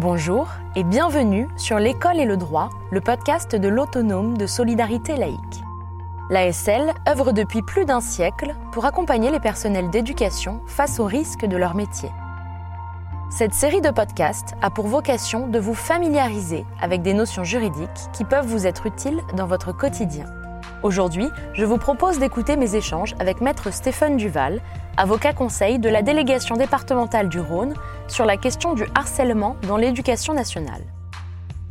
Bonjour et bienvenue sur L'école et le droit, le podcast de l'autonome de solidarité laïque. L'ASL œuvre depuis plus d'un siècle pour accompagner les personnels d'éducation face aux risques de leur métier. Cette série de podcasts a pour vocation de vous familiariser avec des notions juridiques qui peuvent vous être utiles dans votre quotidien. Aujourd'hui, je vous propose d'écouter mes échanges avec Maître Stéphane Duval, avocat conseil de la délégation départementale du Rhône sur la question du harcèlement dans l'éducation nationale.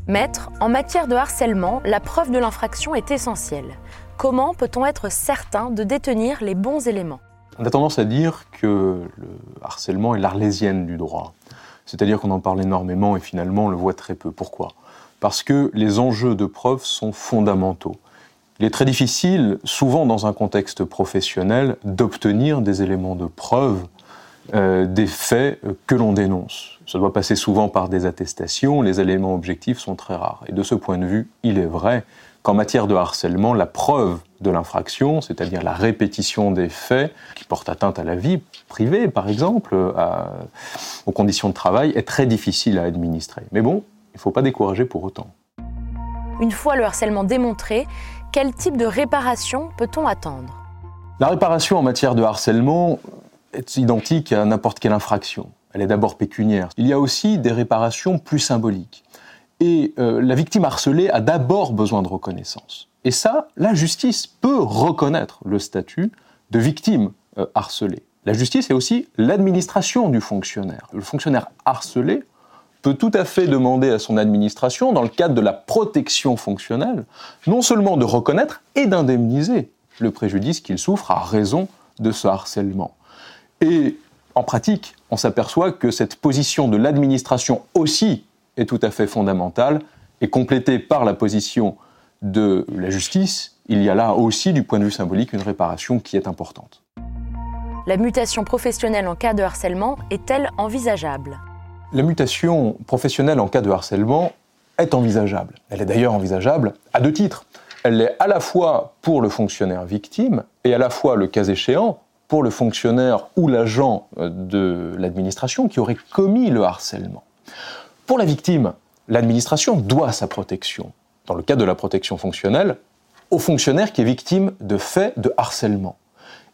Maître, en matière de harcèlement, la preuve de l'infraction est essentielle. Comment peut-on être certain de détenir les bons éléments? On a tendance à dire que le harcèlement est l'arlésienne du droit. C'est-à-dire qu'on en parle énormément et finalement on le voit très peu. Pourquoi? Parce que les enjeux de preuve sont fondamentaux. Il est très difficile, souvent dans un contexte professionnel, d'obtenir des éléments de preuve euh, des faits que l'on dénonce. Ça doit passer souvent par des attestations, les éléments objectifs sont très rares. Et de ce point de vue, il est vrai qu'en matière de harcèlement, la preuve de l'infraction, c'est-à-dire la répétition des faits qui portent atteinte à la vie privée, par exemple, aux conditions de travail, est très difficile à administrer. Mais bon, il ne faut pas décourager pour autant. Une fois le harcèlement démontré, quel type de réparation peut-on attendre? La réparation en matière de harcèlement est identique à n'importe quelle infraction. Elle est d'abord pécuniaire. Il y a aussi des réparations plus symboliques. Et euh, la victime harcelée a d'abord besoin de reconnaissance. Et ça, la justice peut reconnaître le statut de victime euh, harcelée. La justice est aussi l'administration du fonctionnaire. Le fonctionnaire harcelé peut tout à fait demander à son administration, dans le cadre de la protection fonctionnelle, non seulement de reconnaître et d'indemniser le préjudice qu'il souffre à raison de ce harcèlement. Et en pratique, on s'aperçoit que cette position de l'administration aussi est tout à fait fondamentale et complétée par la position de la justice, il y a là aussi, du point de vue symbolique, une réparation qui est importante. La mutation professionnelle en cas de harcèlement est-elle envisageable? La mutation professionnelle en cas de harcèlement est envisageable. Elle est d'ailleurs envisageable à deux titres. Elle l'est à la fois pour le fonctionnaire victime et à la fois, le cas échéant, pour le fonctionnaire ou l'agent euh, de l'administration qui aurait commis le harcèlement. Pour la victime, l'administration doit sa protection, dans le cas de la protection fonctionnelle, au fonctionnaire qui est victime de faits de harcèlement.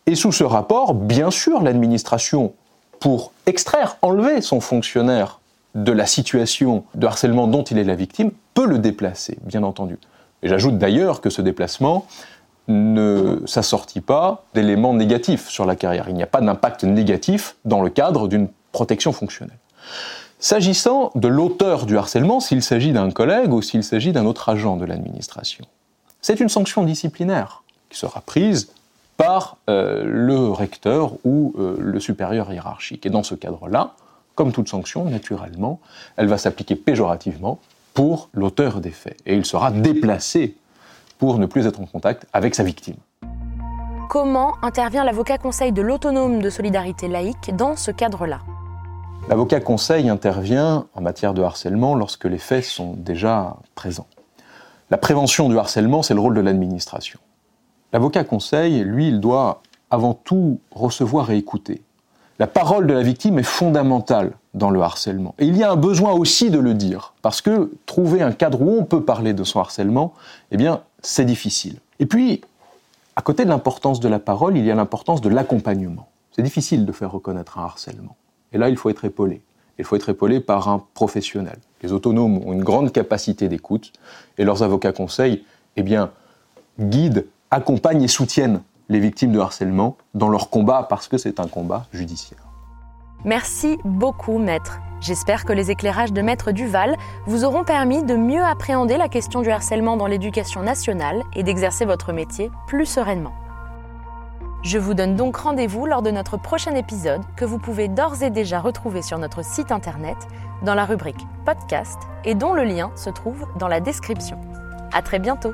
Et sous ce rapport, bien sûr, l'administration pour extraire, enlever son fonctionnaire de la situation de harcèlement dont il est la victime, peut le déplacer, bien entendu. Et j'ajoute d'ailleurs que ce déplacement ne s'assortit pas d'éléments négatifs sur la carrière. Il n'y a pas d'impact négatif dans le cadre d'une protection fonctionnelle. S'agissant de l'auteur du harcèlement, s'il s'agit d'un collègue ou s'il s'agit d'un autre agent de l'administration, c'est une sanction disciplinaire qui sera prise par euh, le recteur ou euh, le supérieur hiérarchique. Et dans ce cadre-là, comme toute sanction, naturellement, elle va s'appliquer péjorativement pour l'auteur des faits. Et il sera déplacé pour ne plus être en contact avec sa victime. Comment intervient l'avocat conseil de l'autonome de solidarité laïque dans ce cadre-là? L'avocat conseil intervient en matière de harcèlement lorsque les faits sont déjà présents. La prévention du harcèlement, c'est le rôle de l'administration. L'avocat conseil, lui, il doit avant tout recevoir et écouter. La parole de la victime est fondamentale dans le harcèlement. Et il y a un besoin aussi de le dire, parce que trouver un cadre où on peut parler de son harcèlement, eh bien, c'est difficile. Et puis, à côté de l'importance de la parole, il y a l'importance de l'accompagnement. C'est difficile de faire reconnaître un harcèlement. Et là, il faut être épaulé. Il faut être épaulé par un professionnel. Les autonomes ont une grande capacité d'écoute, et leurs avocats conseils, eh bien, guident accompagnent et soutiennent les victimes de harcèlement dans leur combat parce que c'est un combat judiciaire. Merci beaucoup, maître. J'espère que les éclairages de maître Duval vous auront permis de mieux appréhender la question du harcèlement dans l'éducation nationale et d'exercer votre métier plus sereinement. Je vous donne donc rendez-vous lors de notre prochain épisode que vous pouvez d'ores et déjà retrouver sur notre site internet dans la rubrique podcast et dont le lien se trouve dans la description. À très bientôt!